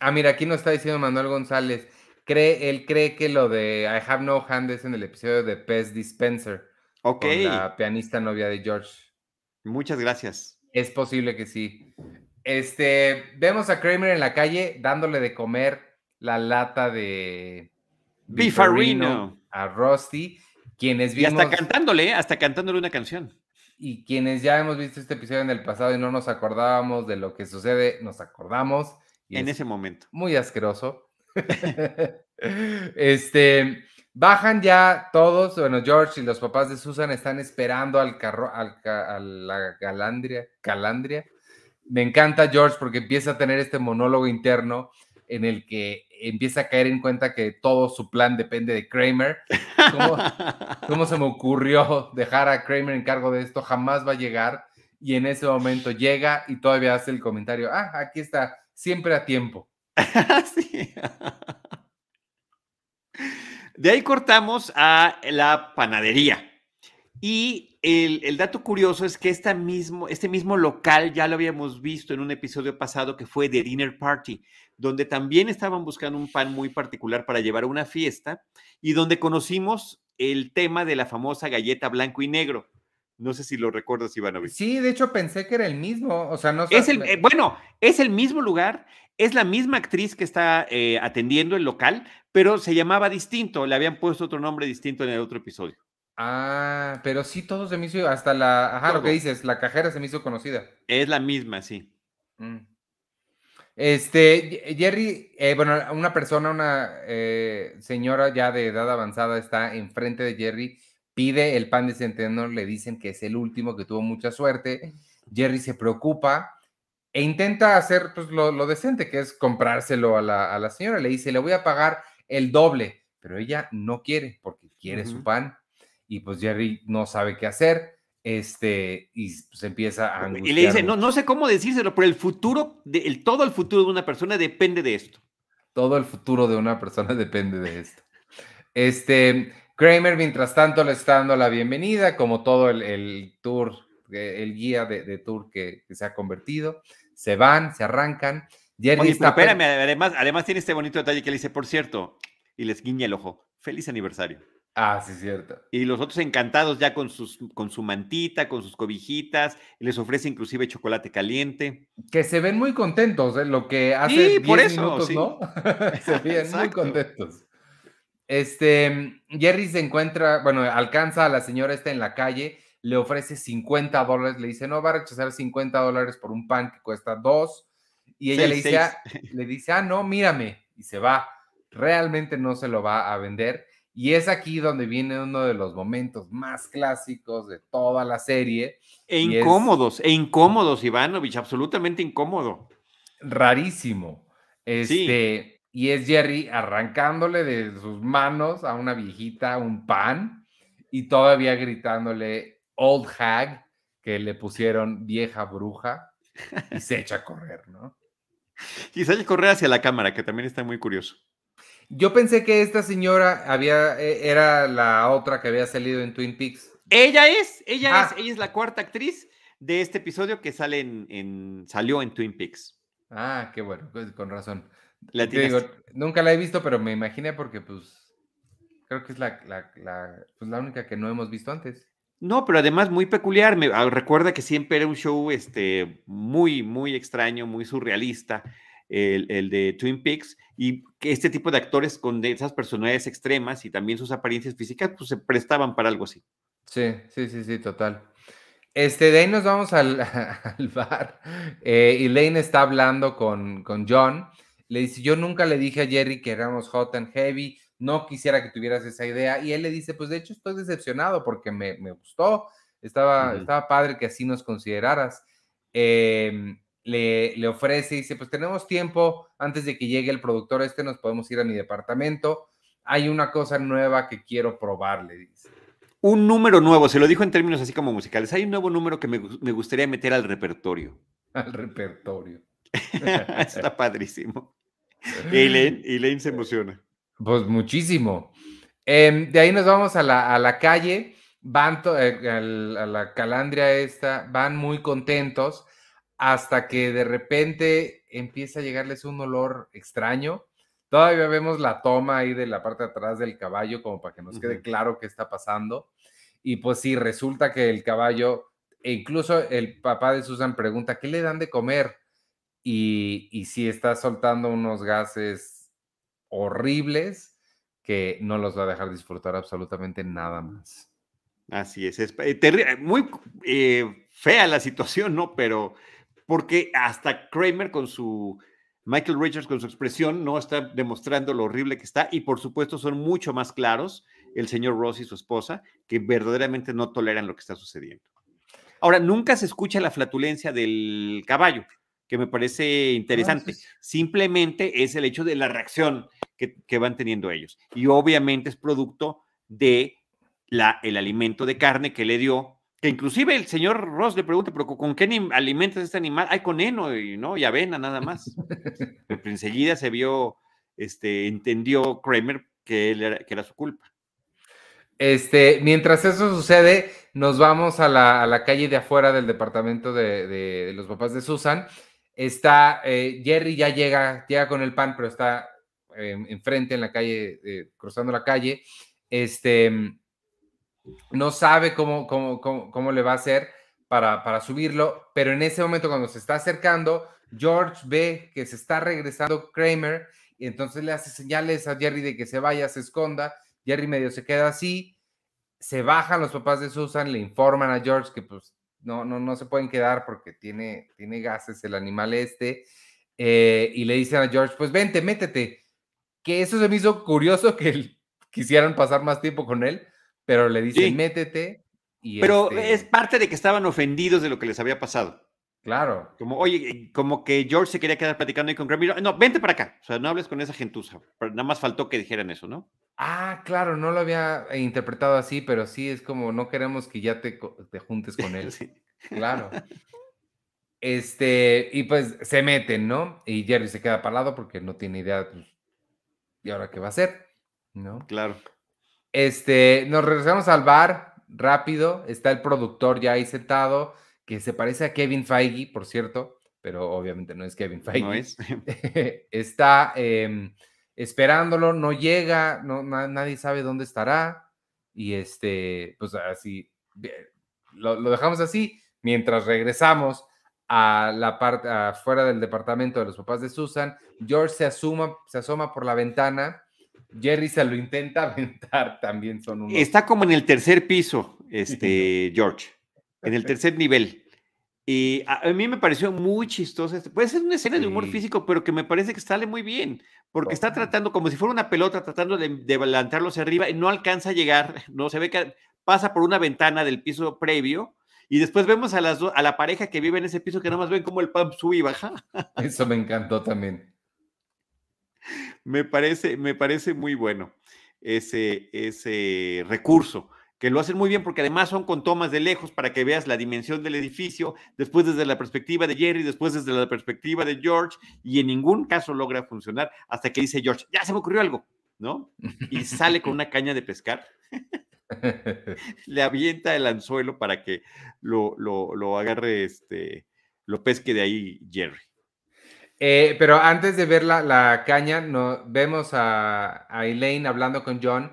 [SPEAKER 2] Ah, mira, aquí nos está diciendo Manuel González, cree, él cree que lo de I Have No Hand es en el episodio de Pez Dispenser.
[SPEAKER 1] Ok.
[SPEAKER 2] Con la pianista novia de George.
[SPEAKER 1] Muchas gracias.
[SPEAKER 2] Es posible que sí. Este, vemos a Kramer en la calle dándole de comer la lata de
[SPEAKER 1] Bifarino
[SPEAKER 2] a Rusty, quienes
[SPEAKER 1] vimos... Y hasta cantándole, ¿eh? hasta cantándole una canción.
[SPEAKER 2] Y quienes ya hemos visto este episodio en el pasado y no nos acordábamos de lo que sucede, nos acordamos.
[SPEAKER 1] en ese momento.
[SPEAKER 2] Muy asqueroso. este, bajan ya todos, bueno, George y los papás de Susan están esperando al carro, al, a la Galandria, Calandria me encanta George porque empieza a tener este monólogo interno en el que empieza a caer en cuenta que todo su plan depende de Kramer. ¿Cómo, se me ocurrió dejar a Kramer en cargo de esto? Jamás va a llegar. Y en ese momento llega y todavía hace el comentario, ah, aquí está, siempre a tiempo.
[SPEAKER 1] De ahí cortamos a la panadería. Y el, dato curioso es que mismo, este mismo local ya lo habíamos visto en un episodio pasado que fue The Dinner Party, donde también estaban buscando un pan muy particular para llevar a una fiesta y donde conocimos el tema de la famosa galleta blanco y negro. No sé si lo recuerdas, Ivanovic.
[SPEAKER 2] Sí, de hecho pensé que era el mismo. O sea, no
[SPEAKER 1] es el, eh, Bueno, es el mismo lugar, es la misma actriz que está eh, atendiendo el local, pero se llamaba distinto. Le habían puesto otro nombre distinto en el otro episodio.
[SPEAKER 2] Ah, pero sí, todo se me hizo, hasta la, ajá, lo que dices, la cajera se me hizo conocida.
[SPEAKER 1] Es la misma, sí.
[SPEAKER 2] Mm. Este, Jerry, eh, bueno, una persona, una eh, señora ya de edad avanzada está enfrente de Jerry, pide el pan de centeno, le dicen que es el último, que tuvo mucha suerte. Jerry se preocupa e intenta hacer pues, lo, decente, que es comprárselo a la, señora. Le dice, le voy a pagar el doble, pero ella no quiere porque quiere su pan y pues Jerry no sabe qué hacer, este, y se pues, empieza a
[SPEAKER 1] Y le dice, no, no sé cómo decírselo, pero el futuro, de, el, todo el futuro de una persona depende de esto.
[SPEAKER 2] Todo el futuro de una persona depende de esto. Este, Kramer, mientras tanto, le está dando la bienvenida, como todo el, tour, el guía de, tour que, se ha convertido. Se van, se arrancan.
[SPEAKER 1] Jerry está... espérame, además, además tiene este bonito detalle que le dice, por cierto, y les guiña el ojo, feliz aniversario.
[SPEAKER 2] Ah, sí, cierto.
[SPEAKER 1] Y los otros encantados ya con, sus, con su mantita, con sus cobijitas, les ofrece inclusive chocolate caliente.
[SPEAKER 2] Que se ven muy contentos, ¿eh? lo que hace
[SPEAKER 1] Sí, por
[SPEAKER 2] 10
[SPEAKER 1] eso,
[SPEAKER 2] minutos,
[SPEAKER 1] sí.
[SPEAKER 2] ¿no? se ven muy contentos. Este, Jerry se encuentra, bueno, alcanza a la señora esta en la calle, le ofrece 50 dólares, le dice, no, va a rechazar 50 dólares por un pan que cuesta dos. Y ella le dice, ah, le dice, ah, no, mírame, y se va. Realmente no se lo va a vender. Y es aquí donde viene uno de los momentos más clásicos de toda la serie.
[SPEAKER 1] E
[SPEAKER 2] es-
[SPEAKER 1] incómodos, e incómodos, Ivanovich, absolutamente incómodo.
[SPEAKER 2] rarísimo.
[SPEAKER 1] Sí.
[SPEAKER 2] Este, y es Jerry arrancándole de sus manos a una viejita un pan y todavía gritándole Old Hag, que le pusieron vieja bruja, y se echa a correr, ¿no?
[SPEAKER 1] Y sale a correr hacia la cámara, que también está muy curioso.
[SPEAKER 2] Yo pensé que esta señora había, eh, era la otra que había salido en Twin Peaks.
[SPEAKER 1] Ella es, ella
[SPEAKER 2] Ah.
[SPEAKER 1] es, ella es la cuarta actriz de este episodio que sale en, en- salió en Twin Peaks.
[SPEAKER 2] Ah, qué bueno, pues, con razón.
[SPEAKER 1] La
[SPEAKER 2] Te digo, nunca la he visto, pero me imaginé porque, pues, creo que es la, la, la, pues, la única que no hemos visto antes.
[SPEAKER 1] No, pero además muy peculiar. Me, ah, recuerda que siempre era un show este, muy, muy extraño, muy surrealista, el, el de Twin Peaks, y que este tipo de actores con esas personalidades extremas y también sus apariencias físicas, pues se prestaban para algo así.
[SPEAKER 2] Sí, sí, sí, sí, total. Este, de ahí nos vamos al, al bar. eh, y Lane está hablando con, con John. Le dice, yo nunca le dije a Jerry que éramos hot and heavy, no quisiera que tuvieras esa idea. Y él le dice, pues de hecho estoy decepcionado porque me, me gustó, estaba, estaba padre que así nos consideraras. Em, le, le ofrece y dice, pues tenemos tiempo antes de que llegue el productor este, nos podemos ir a mi departamento. Hay una cosa nueva que quiero probar, le dice.
[SPEAKER 1] Un número nuevo, se lo dijo en términos así como musicales. Hay un nuevo número que me, me gustaría meter al repertorio.
[SPEAKER 2] al repertorio.
[SPEAKER 1] Está padrísimo. Y Elaine, Elaine se emociona.
[SPEAKER 2] Pues muchísimo. Em, de ahí nos vamos a la, a la calle, van to- eh, a la calandria esta, van muy contentos hasta que de repente empieza a llegarles un olor extraño. Todavía vemos la toma ahí de la parte de atrás del caballo como para que nos quede claro qué está pasando. Y pues sí, resulta que el caballo, e incluso el papá de Susan pregunta, ¿qué le dan de comer? Y, y sí está soltando unos gases horribles que no los va a dejar disfrutar absolutamente nada más.
[SPEAKER 1] Así es, es eh, muy eh, fea la situación, ¿no? Pero porque hasta Kramer con su, Michael Richards con su expresión, no está demostrando lo horrible que está y por supuesto son mucho más claros el señor Ross y su esposa, que verdaderamente no toleran lo que está sucediendo. Ahora, nunca se escucha la flatulencia del caballo, que me parece interesante.
[SPEAKER 2] sí, sí.
[SPEAKER 1] Simplemente es el hecho de la reacción que, que van teniendo ellos. Y obviamente es producto de la, el alimento de carne que le dio, que inclusive el señor Ross le pregunta, pero ¿con qué alimentas este animal? Hay con heno y, ¿no? y avena nada más. Pero enseguida se vio, este, entendió Kramer que, él era, que era su culpa.
[SPEAKER 2] Este, mientras eso sucede, nos vamos a la, a la calle de afuera del departamento de, de- de los papás de Susan. Está, eh, Jerry ya llega, llega con el pan, pero está eh, enfrente en la calle, eh, cruzando la calle. Este, no sabe cómo, cómo, cómo, cómo le va a hacer para, para subirlo, pero en ese momento cuando se está acercando, George ve que se está regresando Kramer y entonces le hace señales a Jerry de que se vaya, se esconda. Jerry medio se queda así, se bajan los papás de Susan, le informan a George que pues no, no, no se pueden quedar porque tiene, tiene gases el animal este, eh, y le dicen a George, pues vente, métete, que eso se me hizo curioso que quisieran pasar más tiempo con él, pero le dicen,
[SPEAKER 1] Sí.
[SPEAKER 2] métete. Y
[SPEAKER 1] Pero
[SPEAKER 2] este,
[SPEAKER 1] es parte de que estaban ofendidos de lo que les había pasado.
[SPEAKER 2] Claro,
[SPEAKER 1] Como, oye, eh, como que George se quería quedar platicando ahí con Kramer. No, vente para acá. O sea, no hables con esa gentuza. Pero nada más faltó que dijeran eso, ¿no?
[SPEAKER 2] Ah, claro, no lo había eh, interpretado así, pero sí es como no queremos que ya te, te juntes con él.
[SPEAKER 1] Sí.
[SPEAKER 2] Claro. Este, y pues se meten, ¿no? Y Jerry se queda parado porque no tiene idea, pues, ¿y ahora qué va a hacer? ¿No?
[SPEAKER 1] Claro.
[SPEAKER 2] Este, nos regresamos al bar rápido. Está el productor ya ahí sentado, que se parece a Kevin Feige, por cierto, pero obviamente no es Kevin Feige.
[SPEAKER 1] No es.
[SPEAKER 2] está em, esperándolo, no llega, no, na- nadie sabe dónde estará. Y este, pues así, lo, dejamos así, mientras regresamos a la parte afuera del departamento de los papás de Susan, George se asuma, se asoma por la ventana, Jerry se lo intenta aventar, también son unos...
[SPEAKER 1] Está como en el tercer piso, este, George, en el tercer nivel. Y a, mí me pareció muy chistosa. Puede ser una escena de humor físico, pero que me parece que sale muy bien, porque está tratando como si fuera una pelota, tratando de, de hacia arriba y no alcanza a llegar, no se ve que pasa por una ventana del piso previo y después vemos a, las a la pareja que vive en ese piso que nada más ven como el pump sube y baja.
[SPEAKER 2] Eso me encantó también.
[SPEAKER 1] Me parece, me parece muy bueno ese, ese recurso que lo hacen muy bien porque además son con tomas de lejos para que veas la dimensión del edificio, después desde la perspectiva de Jerry, después desde la perspectiva de George, y en ningún caso logra funcionar hasta que dice George, ya se me ocurrió algo, ¿no? Y sale con una caña de pescar. Le avienta el anzuelo para que lo, lo, agarre, este, lo pesque de ahí Jerry.
[SPEAKER 2] Eh, pero antes de ver la, caña, no, vemos a, a Elaine hablando con John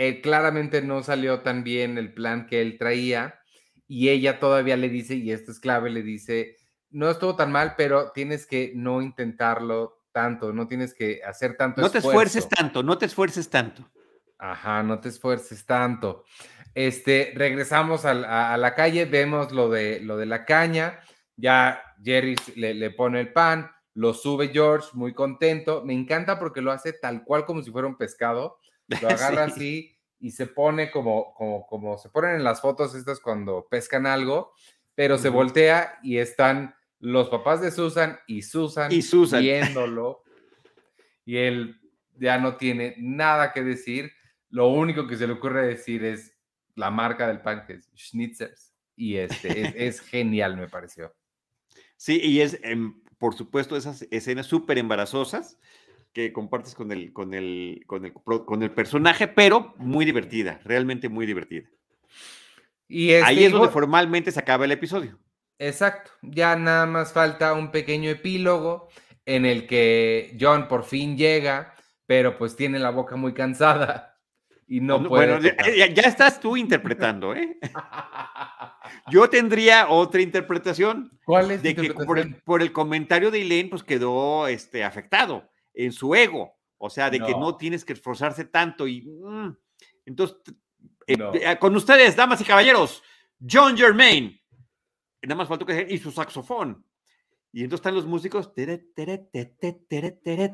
[SPEAKER 2] eh, claramente no salió tan bien el plan que él traía y ella todavía le dice, y esto es clave, le dice, no estuvo tan mal, pero tienes que no intentarlo tanto, no tienes que hacer tanto.
[SPEAKER 1] No te esfuerces tanto, no te esfuerces tanto.
[SPEAKER 2] Ajá, no te esfuerces tanto. Este, regresamos a, la calle, vemos lo de, lo de la caña, ya Jerry le, le pone el pan, lo sube George, muy contento. Me encanta porque lo hace tal cual como si fuera un pescado lo agarra así y se pone como, como, como se ponen en las fotos estas cuando pescan algo, pero se voltea y están los papás de Susan y Susan,
[SPEAKER 1] y Susan.
[SPEAKER 2] viéndolo. y él ya no tiene nada que decir. Lo único que se le ocurre decir es la marca del pan, que es Schnitzers. Y este es, genial, me pareció.
[SPEAKER 1] Sí, y es, em, por supuesto, esas escenas súper embarazosas que compartes con el, con el, con el, con el personaje, pero muy divertida, realmente muy divertida. Y Ahí este, es donde formalmente se acaba el episodio.
[SPEAKER 2] Exacto, ya nada más falta un pequeño epílogo en el que John por fin llega, pero pues tiene la boca muy cansada y no puede.
[SPEAKER 1] Bueno, ya, estás tú interpretando, ¿eh? Yo tendría otra interpretación.
[SPEAKER 2] ¿Cuál es?
[SPEAKER 1] De que por el, por el, comentario de Elaine, pues quedó este, afectado en su ego, o sea, de que no tienes que esforzarse tanto y mm, entonces, eh, eh, con ustedes, damas y caballeros, John Germain, nada más faltó que y su saxofón. Y entonces están los músicos,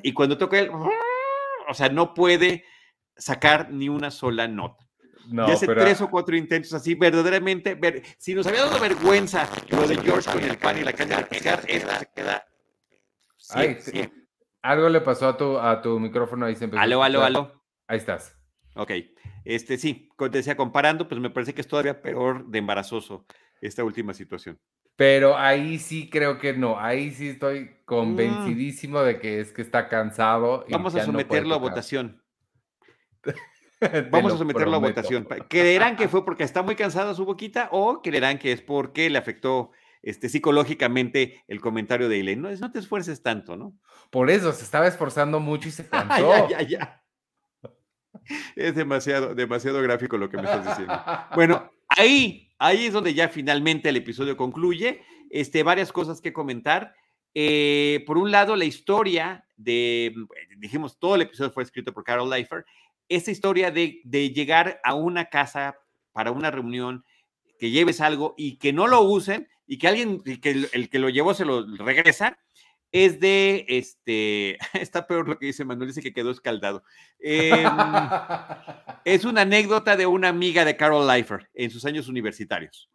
[SPEAKER 1] y cuando toca él, o sea, no puede sacar ni una sola nota. No, y hace tres o cuatro intentos así, verdaderamente, ver, si nos había dado vergüenza lo de George con el pan y la caña de pescar, esta se queda.
[SPEAKER 2] Ay, algo le pasó a tu, a tu micrófono ahí siempre.
[SPEAKER 1] Aló, aló, aló.
[SPEAKER 2] Ahí estás.
[SPEAKER 1] Ok. Este sí, te decía, comparando, pues me parece que es todavía peor de embarazoso esta última situación.
[SPEAKER 2] Pero ahí sí creo que no. Ahí sí estoy mm. convencidísimo de que es que está cansado.
[SPEAKER 1] Vamos a someterlo a votación. Vamos a someterlo a votación. ¿Creerán que fue porque está muy cansada su boquita o creerán que es porque le afectó este, psicológicamente el comentario de Eileen. No, no te esfuerces tanto, ¿no?
[SPEAKER 2] Por eso, se estaba esforzando mucho y se cansó.
[SPEAKER 1] ya, ya, ya. Es demasiado, demasiado gráfico lo que me estás diciendo. Bueno, ahí, ahí es donde ya finalmente el episodio concluye. Este, varias cosas que comentar. Eh, por un lado, la historia de, dijimos, todo el episodio fue escrito por Carol Leifer. Esta historia de, de llegar a una casa para una reunión, que lleves algo y que no lo usen, y que alguien, que el, que lo llevó se lo regresa, es de, este, está peor lo que dice Manuel, dice que quedó escaldado. Em, es una anécdota de una amiga de Carol Leifer en sus años universitarios.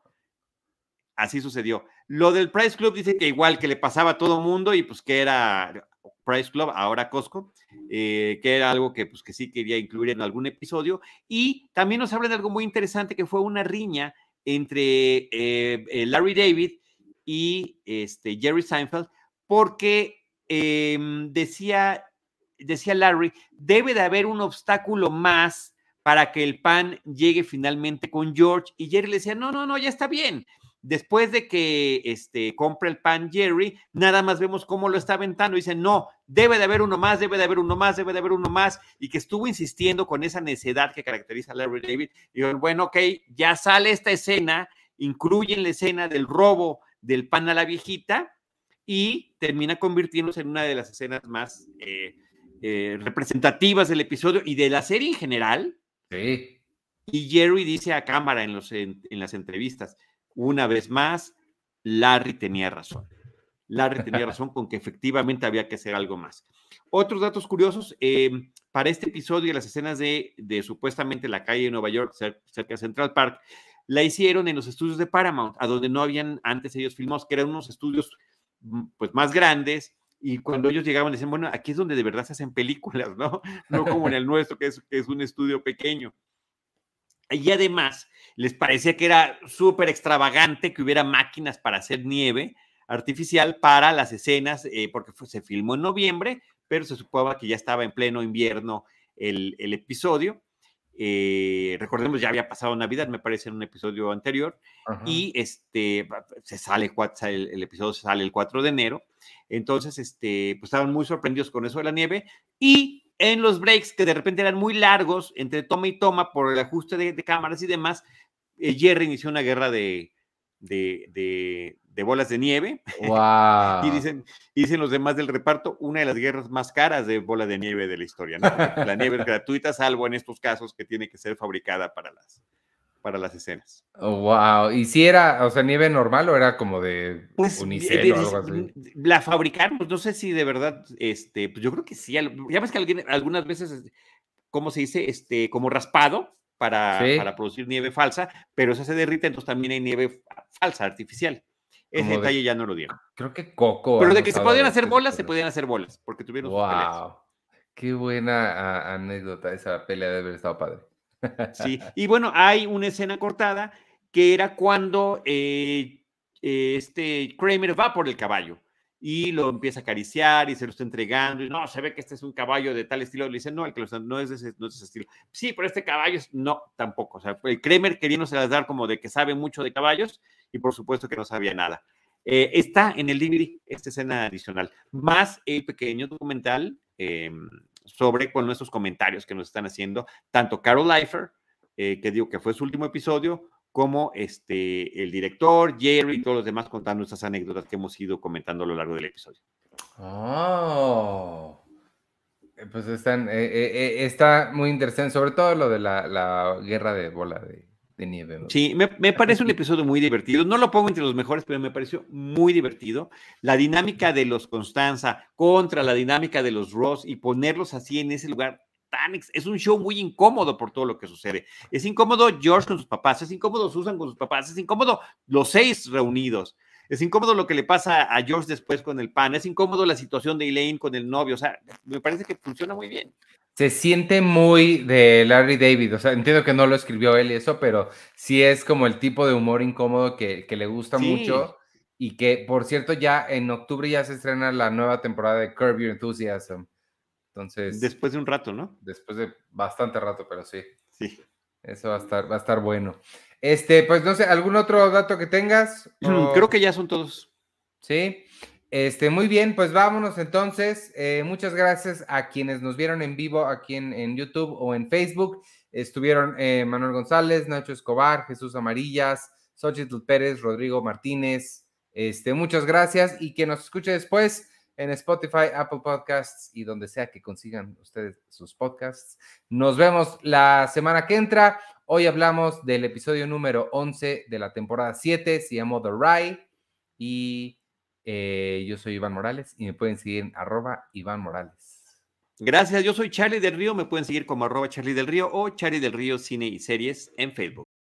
[SPEAKER 1] Así sucedió. Lo del Price Club dice que igual que le pasaba a todo mundo y pues que era Price Club, ahora Costco, eh, que era algo que pues que sí quería incluir en algún episodio. Y también nos habla de algo muy interesante que fue una riña entre eh, eh, Larry David y este, Jerry Seinfeld, porque em, decía, decía Larry, debe de haber un obstáculo más para que el pan llegue finalmente con George. Y Jerry le decía, no, no, no, ya está bien. Después de que este, compra el pan Jerry, nada más vemos cómo lo está aventando. Dice, no, debe de haber uno más, debe de haber uno más, debe de haber uno más. Y que estuvo insistiendo con esa necedad que caracteriza a Larry David. Y bueno, ok, ya sale esta escena, incluyen la escena del robo del pan a la viejita y termina convirtiéndose en una de las escenas más eh, eh, representativas del episodio y de la serie en general.
[SPEAKER 2] Sí.
[SPEAKER 1] Y Jerry dice a cámara en, los, en las entrevistas, una vez más, Larry tenía razón. Larry tenía razón con que efectivamente había que hacer algo más. Otros datos curiosos, em, para este episodio, las escenas de, supuestamente la calle de Nueva York, cerca de Central Park, la hicieron en los estudios de Paramount, a donde no habían antes ellos filmados, que eran unos estudios mm, pues más grandes, y cuando ellos llegaban decían, bueno, aquí es donde de verdad se hacen películas, ¿no? No como en el nuestro, que es, que es un estudio pequeño. Y además, les parecía que era súper extravagante que hubiera máquinas para hacer nieve artificial para las escenas, eh, porque se filmó en noviembre, pero se suponía que ya estaba en pleno invierno el, episodio. Eh, recordemos, ya había pasado Navidad, me parece, en un episodio anterior, y este, se sale, el, el, episodio sale el 4 de enero, entonces, este, pues estaban muy sorprendidos con eso de la nieve, y en los breaks, que de repente eran muy largos, entre toma y toma, por el ajuste de, cámaras y demás, eh, Jerry inició una guerra de, de, bolas de nieve. y, dicen, dicen los demás del reparto, una de las guerras más caras de bola de nieve de la historia. La nieve es gratuita, salvo en estos casos que tiene que ser fabricada para las, para las escenas.
[SPEAKER 2] wow. ¿Y si era, o sea, nieve normal o era como de pues, unicel o algo así?
[SPEAKER 1] La fabricaron, pues no sé si de verdad, este, pues yo creo que sí. Ya ves que alguien, algunas veces, ¿cómo se dice? Este, como raspado para, para producir nieve falsa, pero esa se derrite, entonces también hay nieve falsa, artificial. Ese detalle ya no lo dieron.
[SPEAKER 2] Creo que coco.
[SPEAKER 1] Pero de que se podían hacer bolas, se podían hacer bolas, porque tuvieron
[SPEAKER 2] wow. Qué buena anécdota esa pelea de haber estado padre.
[SPEAKER 1] Sí, y bueno, hay una escena cortada que era cuando eh, este Kramer va por el caballo y lo empieza a acariciar y se lo está entregando y no, se ve que este es un caballo de tal estilo, le dice, no, el que no, es de ese, no es ese estilo. Sí, pero este caballo es, no, tampoco. O sea, el Kramer queriéndose las dar como de que sabe mucho de caballos y por supuesto que no sabía nada. Eh, está en el DVD esta escena adicional, más el pequeño documental em, sobre con nuestros comentarios que nos están haciendo, tanto Carol Leifer, eh, que digo que fue su último episodio, como este, el director, Jerry y todos los demás contando estas anécdotas que hemos ido comentando a lo largo del episodio.
[SPEAKER 2] Oh. Pues están, eh, eh, está muy interesante, sobre todo lo de la, la guerra de bola de, de nieve.
[SPEAKER 1] Sí, me, parece un episodio muy divertido. No lo pongo entre los mejores, pero me pareció muy divertido. La dinámica de los Constanza contra la dinámica de los Ross y ponerlos así en ese lugar tan... Es un show muy incómodo por todo lo que sucede. Es incómodo George con sus papás, es incómodo Susan con sus papás, es incómodo los seis reunidos. Es incómodo lo que le pasa a George después con el pan, es incómodo la situación de Elaine con el novio, o sea, me parece que funciona muy bien
[SPEAKER 2] se siente muy de Larry David. O sea, entiendo que no lo escribió él y eso, pero sí es como el tipo de humor incómodo que, le gusta mucho. Y que, por cierto, ya en octubre ya se estrena la nueva temporada de Curb Your Enthusiasm. Entonces.
[SPEAKER 1] Después de un rato, ¿no?
[SPEAKER 2] Después de bastante rato, pero sí.
[SPEAKER 1] Sí.
[SPEAKER 2] Eso va a estar, va a estar bueno. Este, pues no sé, ¿algún otro dato que tengas?
[SPEAKER 1] Creo que ya son todos.
[SPEAKER 2] Sí. Este, muy bien, pues vámonos entonces. Eh, muchas gracias a quienes nos vieron en vivo aquí en, YouTube o en Facebook. Estuvieron eh, Manuel González, Nacho Escobar, Jesús Amarillas, Xochitl Pérez, Rodrigo Martínez. Este, muchas gracias y que nos escuche después en Spotify, Apple Podcasts y donde sea que consigan ustedes sus podcasts. Nos vemos la semana que entra. Hoy hablamos del episodio número 11 de la temporada 7, se llamó The Ride y eh, yo soy Iván Morales y me pueden seguir en arroba Iván Morales.
[SPEAKER 1] Gracias, yo soy Charlie del Río, me pueden seguir como arroba Charlie del Río o Charlie del Río Cine y Series en Facebook.